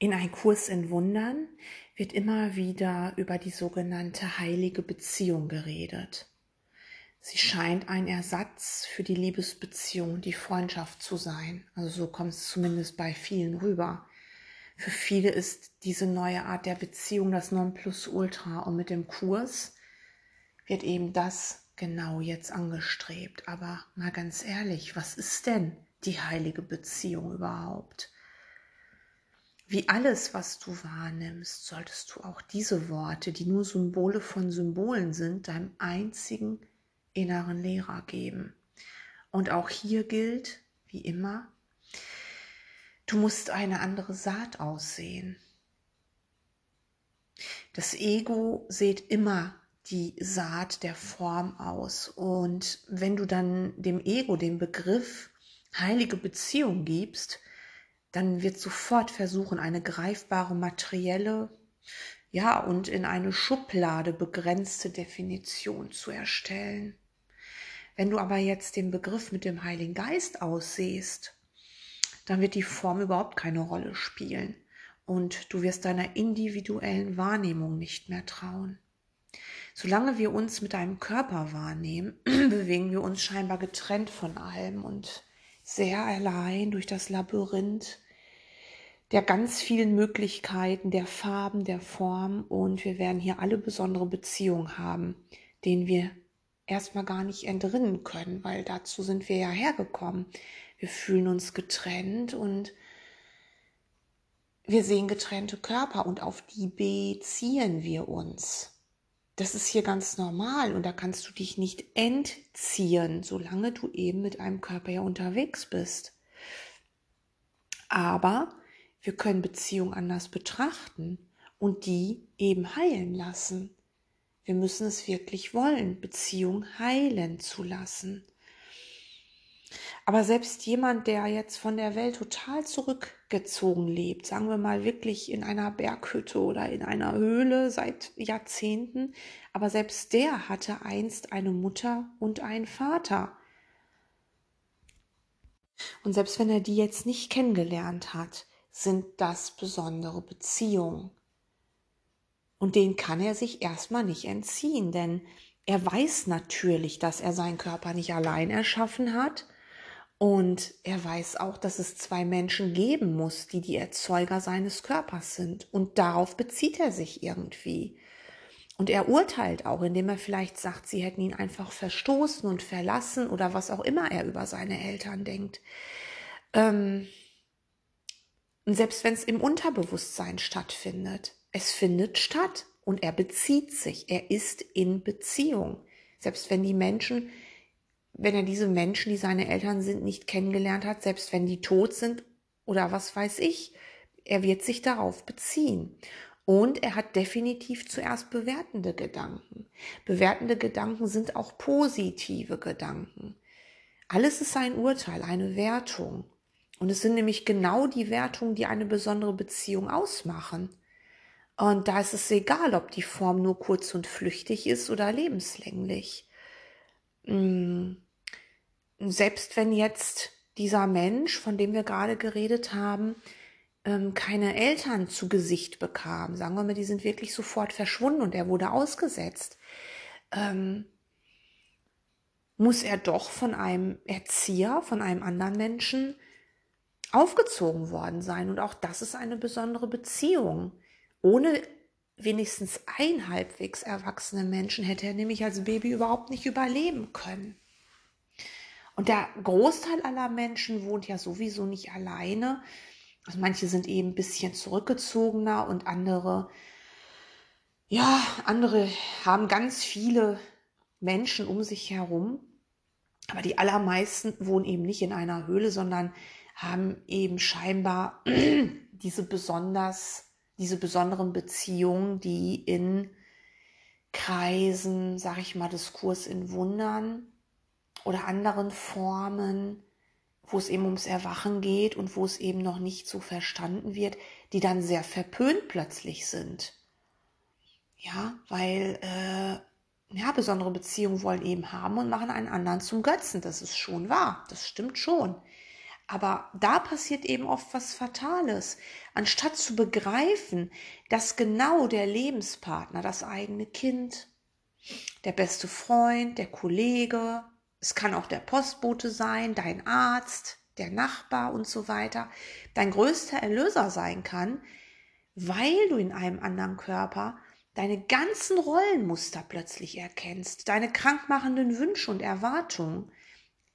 In ein Kurs in Wundern wird immer wieder über die sogenannte heilige Beziehung geredet. Sie scheint ein Ersatz für die Liebesbeziehung, die Freundschaft zu sein. Also so kommt es zumindest bei vielen rüber. Für viele ist diese neue Art der Beziehung das Nonplusultra und mit dem Kurs wird eben das genau jetzt angestrebt. Aber mal ganz ehrlich, was ist denn die heilige Beziehung überhaupt? Wie alles, was du wahrnimmst, solltest du auch diese Worte, die nur Symbole von Symbolen sind, deinem einzigen inneren Lehrer geben. Und auch hier gilt, wie immer, du musst eine andere Saat aussehen. Das Ego sieht immer die Saat der Form aus. Und wenn du dann dem Ego den Begriff heilige Beziehung gibst, dann wird sofort versuchen, eine greifbare materielle, ja, und in eine Schublade begrenzte Definition zu erstellen. Wenn du aber jetzt den Begriff mit dem Heiligen Geist aussiehst, dann wird die Form überhaupt keine Rolle spielen und du wirst deiner individuellen Wahrnehmung nicht mehr trauen. Solange wir uns mit einem Körper wahrnehmen, bewegen wir uns scheinbar getrennt von allem und sehr allein durch das Labyrinth der ganz vielen Möglichkeiten, der Farben, der Form und wir werden hier alle besondere Beziehungen haben, denen wir erstmal gar nicht entrinnen können, weil dazu sind wir ja hergekommen. Wir fühlen uns getrennt und wir sehen getrennte Körper und auf die beziehen wir uns. Das ist hier ganz normal und da kannst du dich nicht entziehen, solange du eben mit einem Körper ja unterwegs bist. Aber wir können Beziehung anders betrachten und die eben heilen lassen. Wir müssen es wirklich wollen, Beziehung heilen zu lassen. Aber selbst jemand, der jetzt von der Welt total zurückgezogen lebt, sagen wir mal wirklich in einer Berghütte oder in einer Höhle seit Jahrzehnten, aber selbst der hatte einst eine Mutter und einen Vater. Und selbst wenn er die jetzt nicht kennengelernt hat, sind das besondere Beziehungen. Und den kann er sich erstmal nicht entziehen, denn er weiß natürlich, dass er seinen Körper nicht allein erschaffen hat und er weiß auch, dass es zwei Menschen geben muss, die die Erzeuger seines Körpers sind. Und darauf bezieht er sich irgendwie. Und er urteilt auch, indem er vielleicht sagt, sie hätten ihn einfach verstoßen und verlassen oder was auch immer er über seine Eltern denkt. Ähm und selbst wenn es im Unterbewusstsein stattfindet, es findet statt und er bezieht sich, er ist in Beziehung. Selbst wenn die Menschen wenn er diese Menschen, die seine Eltern sind, nicht kennengelernt hat, selbst wenn die tot sind oder was weiß ich, er wird sich darauf beziehen. Und er hat definitiv zuerst bewertende Gedanken. Bewertende Gedanken sind auch positive Gedanken. Alles ist ein Urteil, eine Wertung. Und es sind nämlich genau die Wertungen, die eine besondere Beziehung ausmachen. Und da ist es egal, ob die Form nur kurz und flüchtig ist oder lebenslänglich. Hm selbst wenn jetzt dieser Mensch, von dem wir gerade geredet haben, ähm, keine Eltern zu Gesicht bekam, sagen wir mal, die sind wirklich sofort verschwunden und er wurde ausgesetzt, ähm, muss er doch von einem Erzieher, von einem anderen Menschen aufgezogen worden sein. Und auch das ist eine besondere Beziehung. Ohne wenigstens ein halbwegs erwachsenen Menschen hätte er nämlich als Baby überhaupt nicht überleben können. Und der Großteil aller Menschen wohnt ja sowieso nicht alleine. Also manche sind eben ein bisschen zurückgezogener und andere, ja, andere haben ganz viele Menschen um sich herum. Aber die allermeisten wohnen eben nicht in einer Höhle, sondern haben eben scheinbar diese besonders, diese besonderen Beziehungen, die in Kreisen, sag ich mal, Diskurs in Wundern oder anderen Formen, wo es eben ums Erwachen geht und wo es eben noch nicht so verstanden wird, die dann sehr verpönt plötzlich sind. Ja, weil äh, ja, besondere Beziehungen wollen eben haben und machen einen anderen zum Götzen. Das ist schon wahr, das stimmt schon. Aber da passiert eben oft was Fatales. Anstatt zu begreifen, dass genau der Lebenspartner, das eigene Kind, der beste Freund, der Kollege, es kann auch der Postbote sein, dein Arzt, der Nachbar und so weiter, dein größter Erlöser sein kann, weil du in einem anderen Körper deine ganzen Rollenmuster plötzlich erkennst, deine krankmachenden Wünsche und Erwartungen,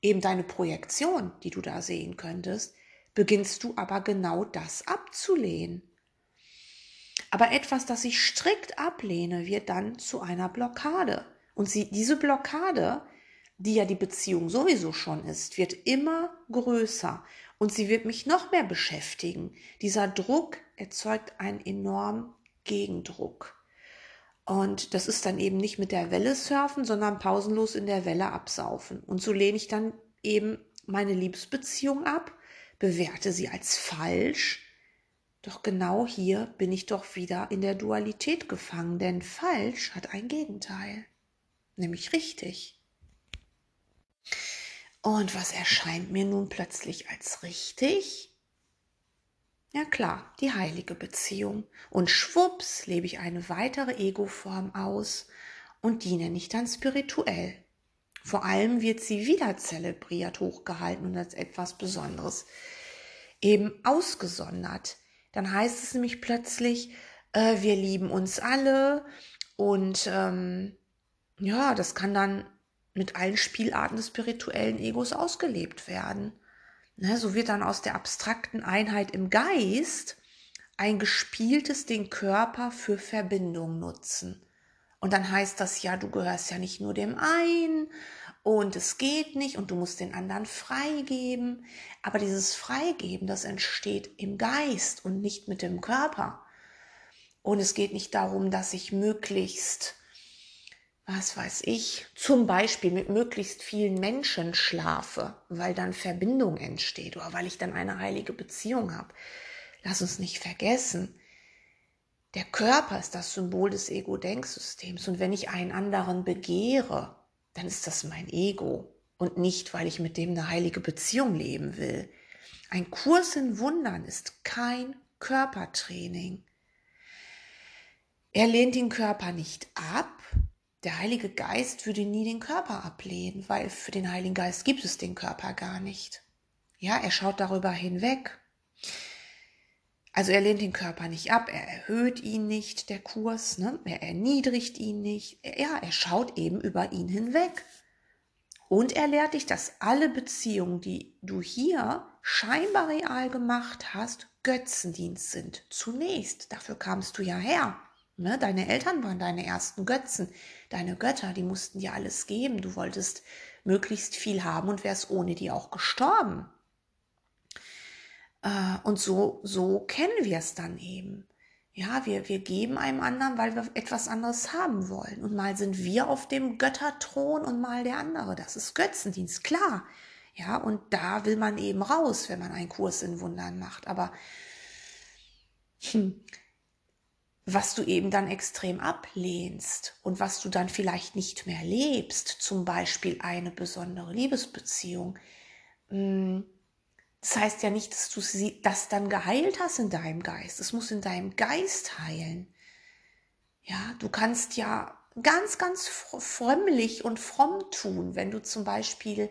eben deine Projektion, die du da sehen könntest, beginnst du aber genau das abzulehnen. Aber etwas, das ich strikt ablehne, wird dann zu einer Blockade. Und sie, diese Blockade, die ja die Beziehung sowieso schon ist, wird immer größer und sie wird mich noch mehr beschäftigen. Dieser Druck erzeugt einen enormen Gegendruck. Und das ist dann eben nicht mit der Welle surfen, sondern pausenlos in der Welle absaufen. Und so lehne ich dann eben meine Liebesbeziehung ab, bewerte sie als falsch. Doch genau hier bin ich doch wieder in der Dualität gefangen, denn falsch hat ein Gegenteil, nämlich richtig. Und was erscheint mir nun plötzlich als richtig? Ja klar, die heilige Beziehung. Und schwupps lebe ich eine weitere Ego-Form aus und die nenne ich dann spirituell. Vor allem wird sie wieder zelebriert, hochgehalten und als etwas Besonderes eben ausgesondert. Dann heißt es nämlich plötzlich, äh, wir lieben uns alle und ähm, ja, das kann dann mit allen Spielarten des spirituellen Egos ausgelebt werden. Ne, so wird dann aus der abstrakten Einheit im Geist ein gespieltes den Körper für Verbindung nutzen. Und dann heißt das ja, du gehörst ja nicht nur dem einen und es geht nicht und du musst den anderen freigeben. Aber dieses Freigeben, das entsteht im Geist und nicht mit dem Körper. Und es geht nicht darum, dass ich möglichst was weiß ich, zum Beispiel mit möglichst vielen Menschen schlafe, weil dann Verbindung entsteht oder weil ich dann eine heilige Beziehung habe. Lass uns nicht vergessen, der Körper ist das Symbol des Ego-Denksystems und wenn ich einen anderen begehre, dann ist das mein Ego und nicht, weil ich mit dem eine heilige Beziehung leben will. Ein Kurs in Wundern ist kein Körpertraining. Er lehnt den Körper nicht ab, der Heilige Geist würde nie den Körper ablehnen, weil für den Heiligen Geist gibt es den Körper gar nicht. Ja, er schaut darüber hinweg. Also er lehnt den Körper nicht ab, er erhöht ihn nicht, der Kurs, ne? er erniedrigt ihn nicht. Ja, er schaut eben über ihn hinweg. Und er lehrt dich, dass alle Beziehungen, die du hier scheinbar real gemacht hast, Götzendienst sind. Zunächst, dafür kamst du ja her. Ne? Deine Eltern waren deine ersten Götzen, deine Götter, die mussten dir alles geben. Du wolltest möglichst viel haben und wärst ohne die auch gestorben. Äh, und so, so kennen wir es dann eben. Ja, wir, wir geben einem anderen, weil wir etwas anderes haben wollen. Und mal sind wir auf dem Götterthron und mal der andere. Das ist Götzendienst, klar. Ja, und da will man eben raus, wenn man einen Kurs in Wundern macht. Aber hm, was du eben dann extrem ablehnst und was du dann vielleicht nicht mehr lebst, zum Beispiel eine besondere Liebesbeziehung. Mm, das heißt ja nicht, dass du das dann geheilt hast in deinem Geist. Es muss in deinem Geist heilen. Ja, du kannst ja ganz, ganz frömmlich und fromm tun, wenn du zum Beispiel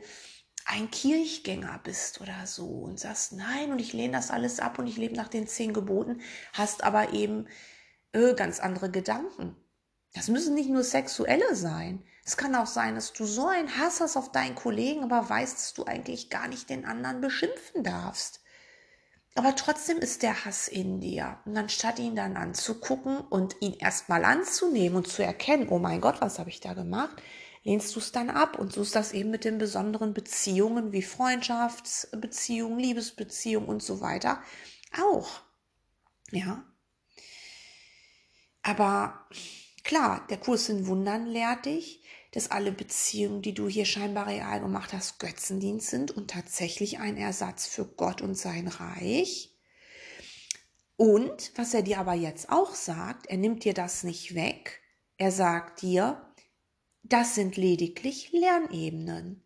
ein Kirchgänger bist oder so und sagst, nein, und ich lehne das alles ab und ich lebe nach den zehn Geboten, hast aber eben äh, ganz andere Gedanken. Das müssen nicht nur sexuelle sein. Es kann auch sein, dass du so einen Hass hast auf deinen Kollegen, aber weißt, dass du eigentlich gar nicht den anderen beschimpfen darfst. Aber trotzdem ist der Hass in dir. Und anstatt ihn dann anzugucken und ihn erstmal anzunehmen und zu erkennen, oh mein Gott, was habe ich da gemacht, lehnst du es dann ab und suchst das eben mit den besonderen Beziehungen wie Freundschaftsbeziehungen, Liebesbeziehungen und so weiter auch. Ja, aber klar, der Kurs in Wundern lehrt dich, dass alle Beziehungen, die du hier scheinbar real gemacht hast, Götzendienst sind und tatsächlich ein Ersatz für Gott und sein Reich. Und was er dir aber jetzt auch sagt, er nimmt dir das nicht weg. Er sagt dir, das sind lediglich Lernebenen.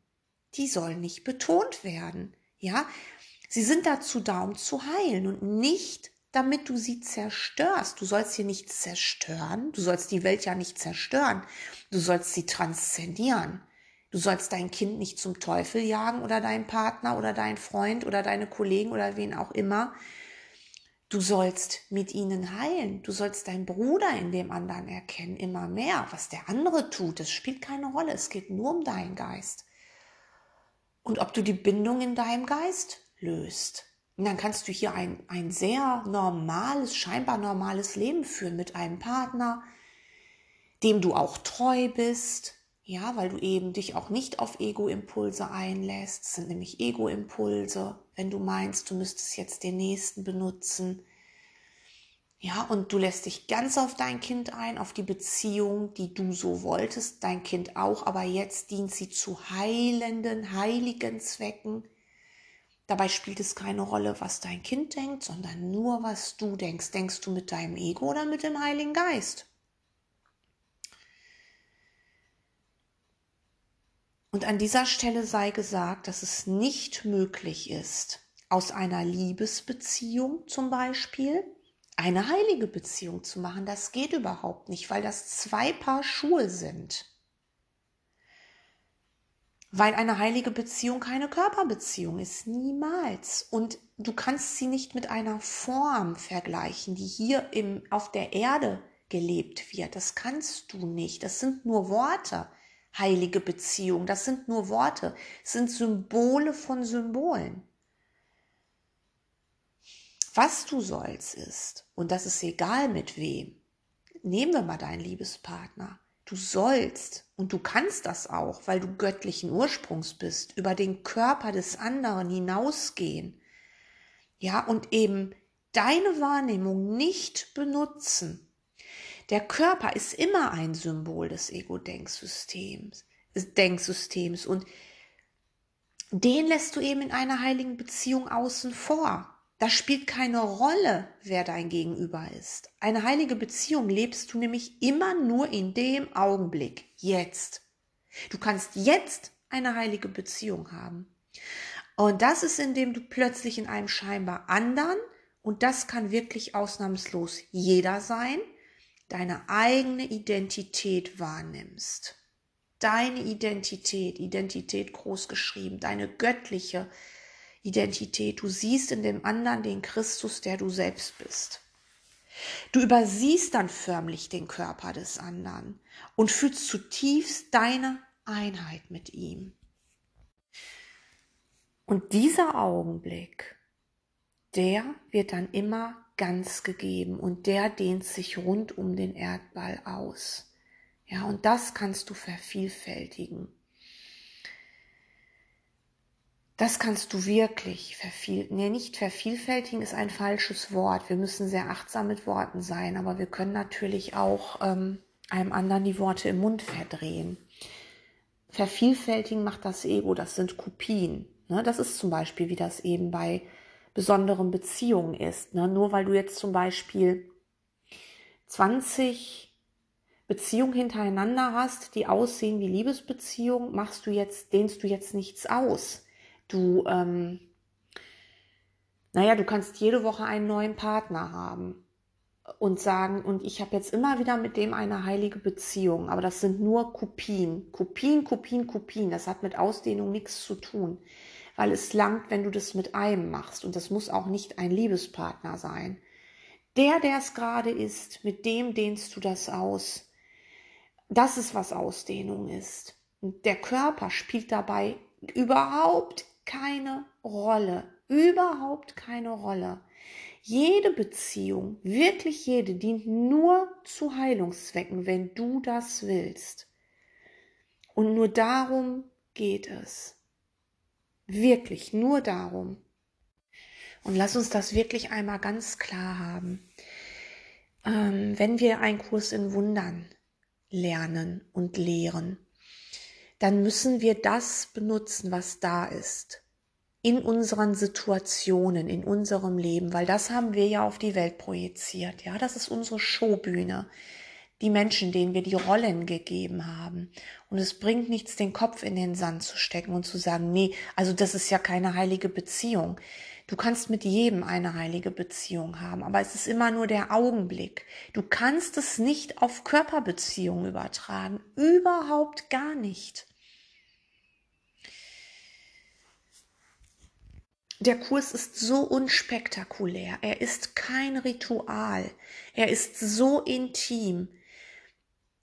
Die sollen nicht betont werden. Ja, Sie sind dazu da, um zu heilen und nicht damit du sie zerstörst. Du sollst hier nicht zerstören. Du sollst die Welt ja nicht zerstören. Du sollst sie transzendieren. Du sollst dein Kind nicht zum Teufel jagen oder deinen Partner oder deinen Freund oder deine Kollegen oder wen auch immer. Du sollst mit ihnen heilen. Du sollst deinen Bruder in dem anderen erkennen, immer mehr. Was der andere tut, das spielt keine Rolle. Es geht nur um deinen Geist. Und ob du die Bindung in deinem Geist löst. Und dann kannst du hier ein, ein sehr normales, scheinbar normales Leben führen mit einem Partner, dem du auch treu bist, ja, weil du eben dich auch nicht auf Ego-Impulse einlässt. Das sind nämlich Ego-Impulse, wenn du meinst, du müsstest jetzt den nächsten benutzen. Ja, und du lässt dich ganz auf dein Kind ein, auf die Beziehung, die du so wolltest, dein Kind auch, aber jetzt dient sie zu heilenden, heiligen Zwecken Dabei spielt es keine Rolle, was dein Kind denkt, sondern nur, was du denkst. Denkst du mit deinem Ego oder mit dem Heiligen Geist? Und an dieser Stelle sei gesagt, dass es nicht möglich ist, aus einer Liebesbeziehung zum Beispiel eine heilige Beziehung zu machen. Das geht überhaupt nicht, weil das zwei Paar Schuhe sind weil eine heilige Beziehung keine Körperbeziehung ist, niemals. Und du kannst sie nicht mit einer Form vergleichen, die hier im, auf der Erde gelebt wird. Das kannst du nicht. Das sind nur Worte. Heilige Beziehung, das sind nur Worte, das sind Symbole von Symbolen. Was du sollst ist, und das ist egal mit wem, nehmen wir mal deinen Liebespartner, Du sollst und du kannst das auch, weil du göttlichen Ursprungs bist, über den Körper des anderen hinausgehen. Ja, und eben deine Wahrnehmung nicht benutzen. Der Körper ist immer ein Symbol des Ego-Denksystems, Denksystems und den lässt du eben in einer heiligen Beziehung außen vor. Das spielt keine Rolle, wer dein Gegenüber ist. Eine heilige Beziehung lebst du nämlich immer nur in dem Augenblick, jetzt. Du kannst jetzt eine heilige Beziehung haben. Und das ist, indem du plötzlich in einem scheinbar anderen, und das kann wirklich ausnahmslos jeder sein, deine eigene Identität wahrnimmst. Deine Identität, Identität groß geschrieben, deine göttliche Identität. Du siehst in dem anderen den Christus, der du selbst bist. Du übersiehst dann förmlich den Körper des anderen und fühlst zutiefst deine Einheit mit ihm. Und dieser Augenblick, der wird dann immer ganz gegeben und der dehnt sich rund um den Erdball aus. Ja, und das kannst du vervielfältigen. Das kannst du wirklich verviel, nee, nicht vervielfältigen ist ein falsches Wort. Wir müssen sehr achtsam mit Worten sein, aber wir können natürlich auch ähm, einem anderen die Worte im Mund verdrehen. Vervielfältigen macht das Ego, das sind Kopien. Ne? Das ist zum Beispiel, wie das eben bei besonderen Beziehungen ist. Ne? Nur weil du jetzt zum Beispiel 20 Beziehungen hintereinander hast, die aussehen wie Liebesbeziehungen, machst du jetzt, dehnst du jetzt nichts aus Du, ähm, naja, du kannst jede Woche einen neuen Partner haben und sagen, und ich habe jetzt immer wieder mit dem eine heilige Beziehung, aber das sind nur Kopien, Kopien, Kopien, Kopien. Das hat mit Ausdehnung nichts zu tun, weil es langt, wenn du das mit einem machst und das muss auch nicht ein Liebespartner sein. Der, der es gerade ist, mit dem dehnst du das aus. Das ist, was Ausdehnung ist. Und der Körper spielt dabei überhaupt keine Rolle, überhaupt keine Rolle. Jede Beziehung, wirklich jede, dient nur zu Heilungszwecken, wenn du das willst. Und nur darum geht es. Wirklich, nur darum. Und lass uns das wirklich einmal ganz klar haben. Ähm, wenn wir einen Kurs in Wundern lernen und lehren, dann müssen wir das benutzen, was da ist. In unseren Situationen, in unserem Leben, weil das haben wir ja auf die Welt projiziert. Ja, das ist unsere Showbühne. Die Menschen, denen wir die Rollen gegeben haben. Und es bringt nichts, den Kopf in den Sand zu stecken und zu sagen, nee, also das ist ja keine heilige Beziehung. Du kannst mit jedem eine heilige Beziehung haben, aber es ist immer nur der Augenblick. Du kannst es nicht auf Körperbeziehungen übertragen. Überhaupt gar nicht. Der Kurs ist so unspektakulär. Er ist kein Ritual. Er ist so intim.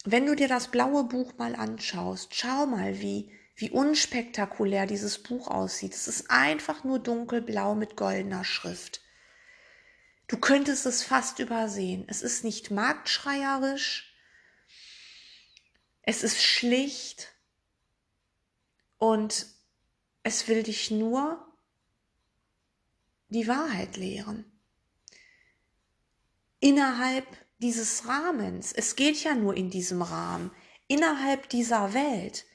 Wenn du dir das blaue Buch mal anschaust, schau mal, wie wie unspektakulär dieses Buch aussieht. Es ist einfach nur dunkelblau mit goldener Schrift. Du könntest es fast übersehen. Es ist nicht marktschreierisch. Es ist schlicht. Und es will dich nur die Wahrheit lehren. Innerhalb dieses Rahmens. Es geht ja nur in diesem Rahmen. Innerhalb dieser Welt.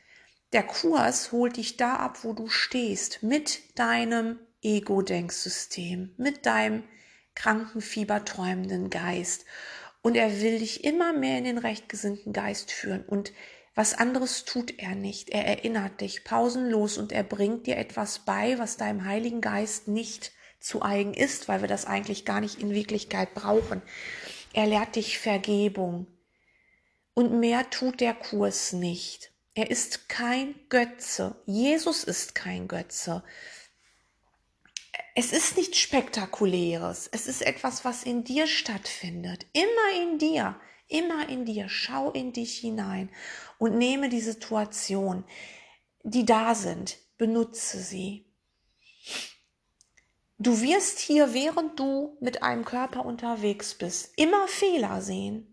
Der Kurs holt dich da ab, wo du stehst, mit deinem Ego-Denksystem, mit deinem kranken, fieberträumenden Geist. Und er will dich immer mehr in den rechtgesinnten Geist führen. Und was anderes tut er nicht. Er erinnert dich pausenlos und er bringt dir etwas bei, was deinem Heiligen Geist nicht zu eigen ist, weil wir das eigentlich gar nicht in Wirklichkeit brauchen. Er lehrt dich Vergebung. Und mehr tut der Kurs nicht. Er ist kein Götze. Jesus ist kein Götze. Es ist nichts Spektakuläres. Es ist etwas, was in dir stattfindet. Immer in dir. Immer in dir. Schau in dich hinein und nehme die Situation, die da sind, benutze sie. Du wirst hier, während du mit einem Körper unterwegs bist, immer Fehler sehen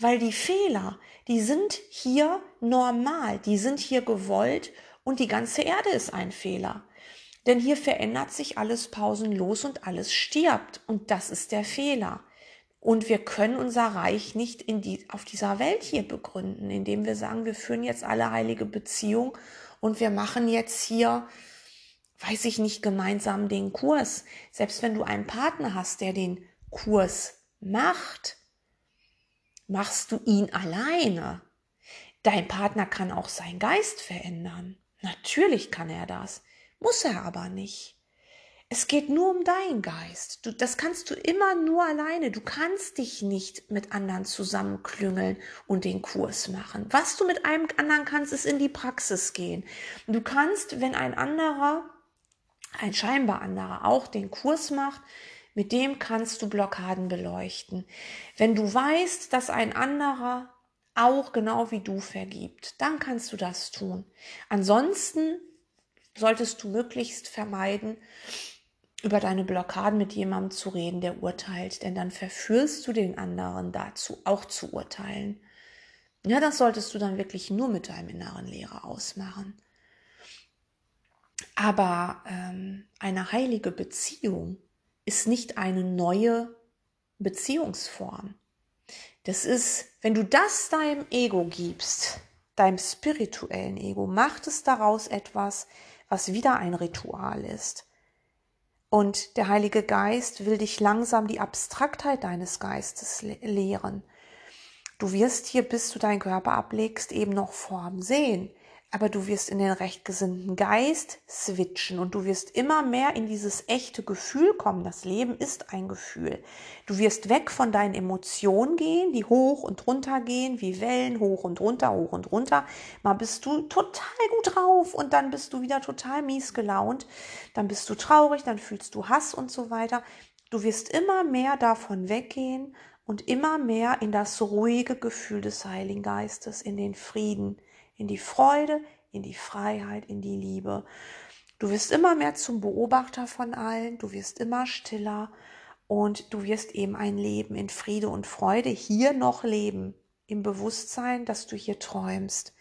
weil die Fehler, die sind hier normal, die sind hier gewollt und die ganze Erde ist ein Fehler. Denn hier verändert sich alles pausenlos und alles stirbt und das ist der Fehler. Und wir können unser Reich nicht die, auf dieser Welt hier begründen, indem wir sagen, wir führen jetzt alle heilige Beziehung und wir machen jetzt hier, weiß ich nicht, gemeinsam den Kurs. Selbst wenn du einen Partner hast, der den Kurs macht, machst du ihn alleine. Dein Partner kann auch seinen Geist verändern. Natürlich kann er das, muss er aber nicht. Es geht nur um deinen Geist. Du, das kannst du immer nur alleine. Du kannst dich nicht mit anderen zusammenklüngeln und den Kurs machen. Was du mit einem anderen kannst, ist in die Praxis gehen. Du kannst, wenn ein anderer, ein scheinbar anderer auch den Kurs macht, mit dem kannst du Blockaden beleuchten. Wenn du weißt, dass ein anderer auch genau wie du vergibt, dann kannst du das tun. Ansonsten solltest du möglichst vermeiden, über deine Blockaden mit jemandem zu reden, der urteilt, denn dann verführst du den anderen dazu, auch zu urteilen. Ja, das solltest du dann wirklich nur mit deinem inneren Lehrer ausmachen. Aber ähm, eine heilige Beziehung ist nicht eine neue Beziehungsform. Das ist, wenn du das deinem Ego gibst, deinem spirituellen Ego, macht es daraus etwas, was wieder ein Ritual ist. Und der Heilige Geist will dich langsam die Abstraktheit deines Geistes lehren. Du wirst hier, bis du deinen Körper ablegst, eben noch Form sehen aber du wirst in den rechtgesinnten Geist switchen und du wirst immer mehr in dieses echte Gefühl kommen. Das Leben ist ein Gefühl. Du wirst weg von deinen Emotionen gehen, die hoch und runter gehen, wie Wellen hoch und runter, hoch und runter. Mal bist du total gut drauf und dann bist du wieder total mies gelaunt. Dann bist du traurig, dann fühlst du Hass und so weiter. Du wirst immer mehr davon weggehen und immer mehr in das ruhige Gefühl des Heiligen Geistes, in den Frieden in die Freude, in die Freiheit, in die Liebe. Du wirst immer mehr zum Beobachter von allen, du wirst immer stiller und du wirst eben ein Leben in Friede und Freude hier noch leben, im Bewusstsein, dass du hier träumst.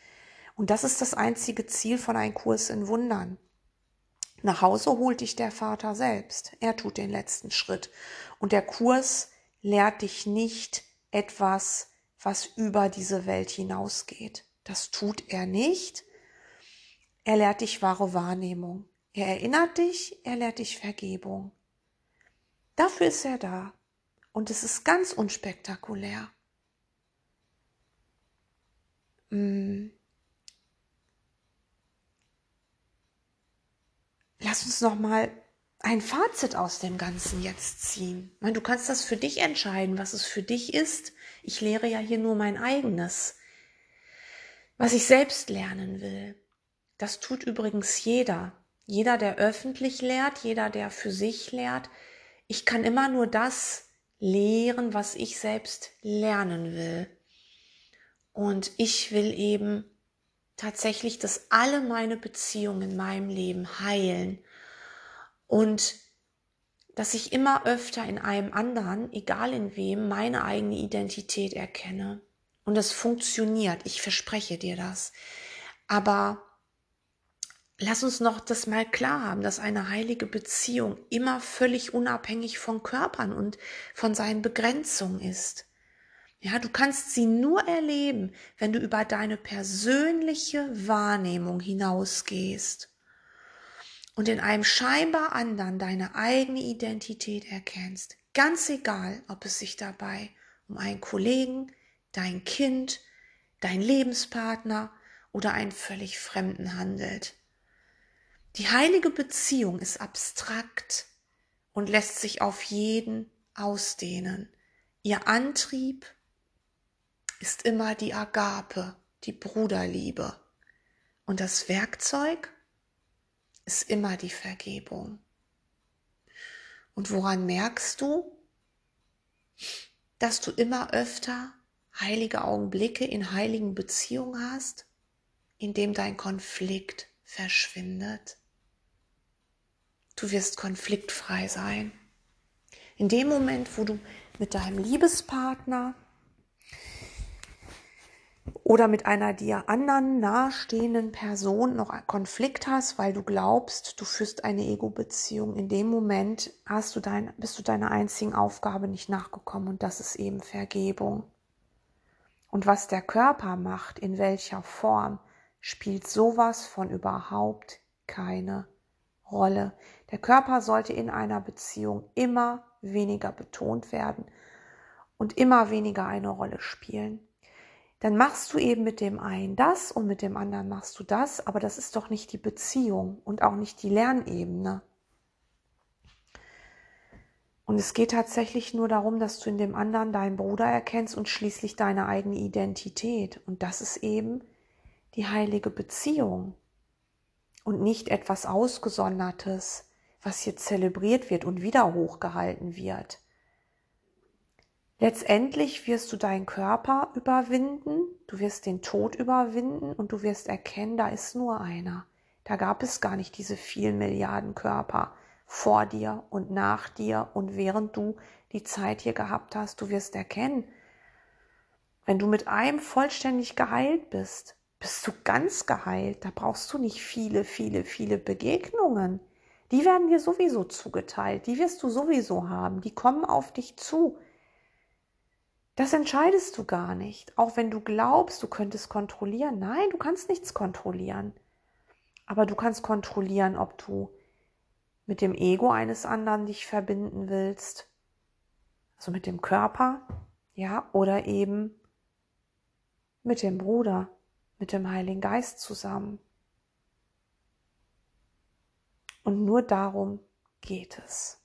Und das ist das einzige Ziel von einem Kurs in Wundern. Nach Hause holt dich der Vater selbst. Er tut den letzten Schritt. Und der Kurs lehrt dich nicht etwas, was über diese Welt hinausgeht. Das tut er nicht. Er lehrt dich wahre Wahrnehmung. Er erinnert dich, er lehrt dich Vergebung. Dafür ist er da. Und es ist ganz unspektakulär. Hm. Lass uns noch mal ein Fazit aus dem Ganzen jetzt ziehen. Du kannst das für dich entscheiden, was es für dich ist. Ich lehre ja hier nur mein eigenes, was ich selbst lernen will. Das tut übrigens jeder. Jeder, der öffentlich lehrt, jeder, der für sich lehrt. Ich kann immer nur das lehren, was ich selbst lernen will. Und ich will eben tatsächlich, dass alle meine Beziehungen in meinem Leben heilen und dass ich immer öfter in einem anderen, egal in wem, meine eigene Identität erkenne. Und das funktioniert, ich verspreche dir das. Aber lass uns noch das mal klar haben, dass eine heilige Beziehung immer völlig unabhängig von Körpern und von seinen Begrenzungen ist. Ja, du kannst sie nur erleben, wenn du über deine persönliche Wahrnehmung hinausgehst und in einem scheinbar anderen deine eigene Identität erkennst, ganz egal, ob es sich dabei um einen Kollegen, dein Kind, dein Lebenspartner oder einen völlig Fremden handelt. Die heilige Beziehung ist abstrakt und lässt sich auf jeden ausdehnen. Ihr Antrieb ist immer die Agape, die Bruderliebe. Und das Werkzeug ist immer die Vergebung. Und woran merkst du, dass du immer öfter heilige Augenblicke in heiligen Beziehungen hast, indem dein Konflikt verschwindet? Du wirst konfliktfrei sein. In dem Moment, wo du mit deinem Liebespartner oder mit einer dir anderen nahestehenden Person noch Konflikt hast, weil du glaubst, du führst eine Ego-Beziehung, in dem Moment hast du dein, bist du deiner einzigen Aufgabe nicht nachgekommen und das ist eben Vergebung. Und was der Körper macht, in welcher Form, spielt sowas von überhaupt keine Rolle. Der Körper sollte in einer Beziehung immer weniger betont werden und immer weniger eine Rolle spielen dann machst du eben mit dem einen das und mit dem anderen machst du das, aber das ist doch nicht die Beziehung und auch nicht die Lernebene. Und es geht tatsächlich nur darum, dass du in dem anderen deinen Bruder erkennst und schließlich deine eigene Identität. Und das ist eben die heilige Beziehung und nicht etwas Ausgesondertes, was hier zelebriert wird und wieder hochgehalten wird. Letztendlich wirst du deinen Körper überwinden, du wirst den Tod überwinden und du wirst erkennen, da ist nur einer. Da gab es gar nicht diese vielen Milliarden Körper vor dir und nach dir und während du die Zeit hier gehabt hast, du wirst erkennen, wenn du mit einem vollständig geheilt bist, bist du ganz geheilt. Da brauchst du nicht viele, viele, viele Begegnungen. Die werden dir sowieso zugeteilt, die wirst du sowieso haben, die kommen auf dich zu. Das entscheidest du gar nicht. Auch wenn du glaubst, du könntest kontrollieren. Nein, du kannst nichts kontrollieren. Aber du kannst kontrollieren, ob du mit dem Ego eines anderen dich verbinden willst. Also mit dem Körper, ja, oder eben mit dem Bruder, mit dem Heiligen Geist zusammen. Und nur darum geht es.